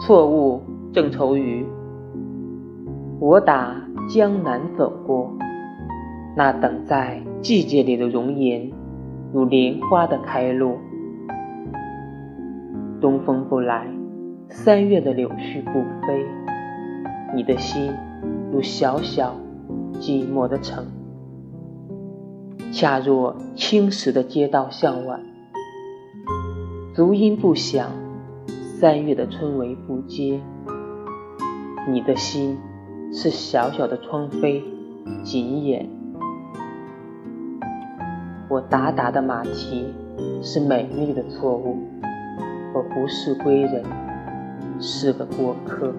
错误正愁余。我打江南走过，那等在季节里的容颜，如莲花的开落。东风不来，三月的柳絮不飞，你的心如小小寂寞的城，恰若青石的街道向晚，足音不响，三月的春雷不接，你的心是小小的窗扉，紧掩。我达达的马蹄是美丽的错误。我不是归人，是个过客。